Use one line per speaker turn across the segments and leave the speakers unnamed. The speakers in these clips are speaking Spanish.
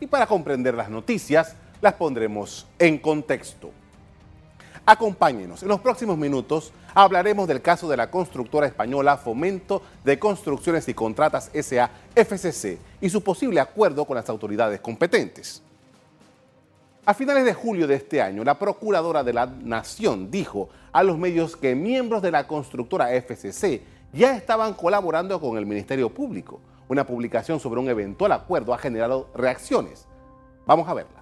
y para comprender las noticias las pondremos en contexto. Acompáñenos, en los próximos minutos hablaremos del caso de la constructora española Fomento de Construcciones y Contratas SA FCC y su posible acuerdo con las autoridades competentes. A finales de julio de este año, la Procuradora de la Nación dijo a los medios que miembros de la constructora FCC ya estaban colaborando con el Ministerio Público. Una publicación sobre un eventual acuerdo ha generado reacciones. Vamos a verla.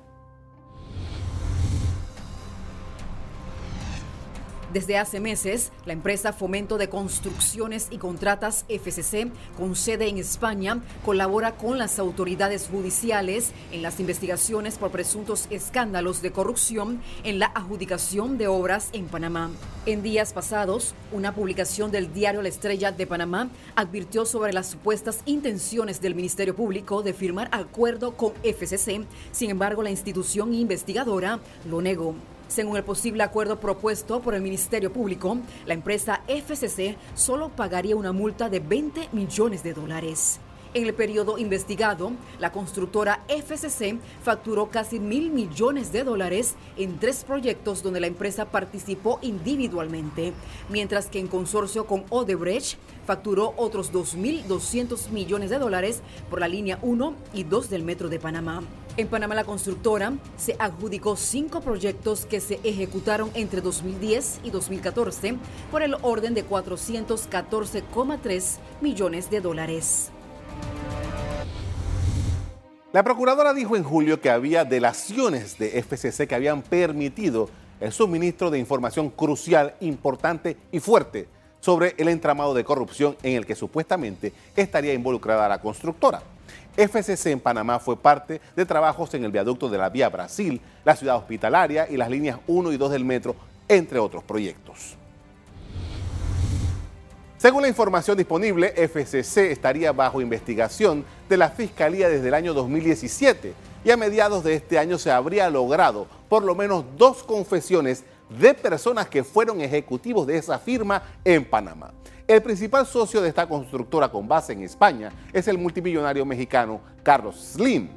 Desde hace meses, la empresa Fomento de Construcciones y Contratas FCC, con sede en España, colabora con las autoridades judiciales en las investigaciones por presuntos escándalos de corrupción en la adjudicación de obras en Panamá. En días pasados, una publicación del diario La Estrella de Panamá advirtió sobre las supuestas intenciones del Ministerio Público de firmar acuerdo con FCC. Sin embargo, la institución investigadora lo negó. Según el posible acuerdo propuesto por el Ministerio Público, la empresa FCC solo pagaría una multa de 20 millones de dólares. En el periodo investigado, la constructora FCC facturó casi mil millones de dólares en tres proyectos donde la empresa participó individualmente, mientras que en consorcio con Odebrecht facturó otros 2.200 millones de dólares por la línea 1 y 2 del Metro de Panamá. En Panamá la constructora se adjudicó cinco proyectos que se ejecutaron entre 2010 y 2014 por el orden de 414,3 millones de dólares.
La procuradora dijo en julio que había delaciones de FCC que habían permitido el suministro de información crucial, importante y fuerte sobre el entramado de corrupción en el que supuestamente estaría involucrada la constructora. FCC en Panamá fue parte de trabajos en el viaducto de la Vía Brasil, la ciudad hospitalaria y las líneas 1 y 2 del metro, entre otros proyectos. Según la información disponible, FCC estaría bajo investigación de la Fiscalía desde el año 2017 y a mediados de este año se habría logrado por lo menos dos confesiones de personas que fueron ejecutivos de esa firma en Panamá. El principal socio de esta constructora con base en España es el multimillonario mexicano Carlos Slim.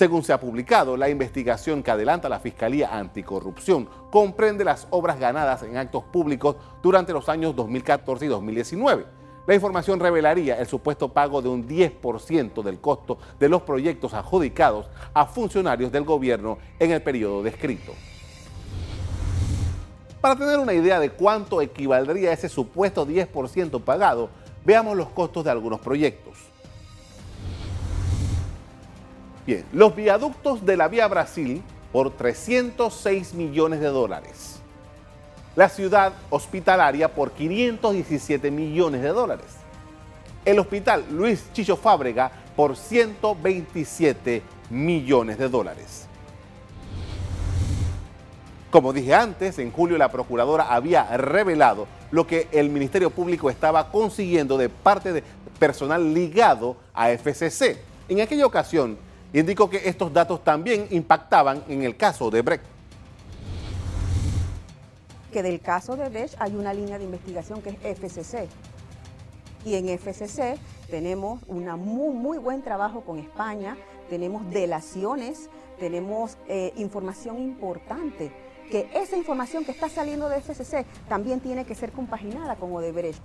Según se ha publicado, la investigación que adelanta la Fiscalía Anticorrupción comprende las obras ganadas en actos públicos durante los años 2014 y 2019. La información revelaría el supuesto pago de un 10% del costo de los proyectos adjudicados a funcionarios del gobierno en el periodo descrito. Para tener una idea de cuánto equivaldría ese supuesto 10% pagado, veamos los costos de algunos proyectos. Los viaductos de la Vía Brasil por 306 millones de dólares. La ciudad hospitalaria por 517 millones de dólares. El hospital Luis Chicho Fábrega por 127 millones de dólares. Como dije antes, en julio la procuradora había revelado lo que el Ministerio Público estaba consiguiendo de parte de personal ligado a FCC. En aquella ocasión, indicó que estos datos también impactaban en el caso de Brecht.
Que del caso de Brecht hay una línea de investigación que es FCC. Y en FCC tenemos un muy, muy buen trabajo con España, tenemos delaciones, tenemos eh, información importante, que esa información que está saliendo de FCC también tiene que ser compaginada con Odebrecht.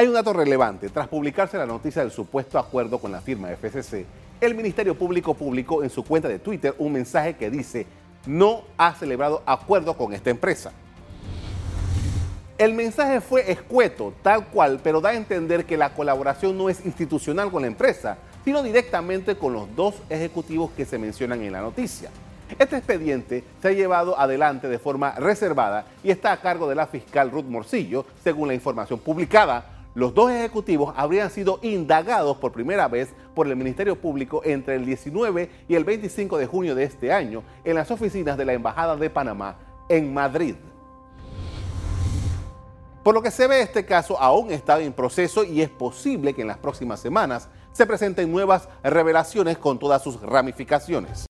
Hay un dato relevante. Tras publicarse la noticia del supuesto acuerdo con la firma FCC, el Ministerio Público publicó en su cuenta de Twitter un mensaje que dice no ha celebrado acuerdo con esta empresa. El mensaje fue escueto, tal cual, pero da a entender que la colaboración no es institucional con la empresa, sino directamente con los dos ejecutivos que se mencionan en la noticia. Este expediente se ha llevado adelante de forma reservada y está a cargo de la fiscal Ruth Morcillo, según la información publicada los dos ejecutivos habrían sido indagados por primera vez por el Ministerio Público entre el 19 y el 25 de junio de este año en las oficinas de la Embajada de Panamá en Madrid. Por lo que se ve, este caso aún está en proceso y es posible que en las próximas semanas se presenten nuevas revelaciones con todas sus ramificaciones.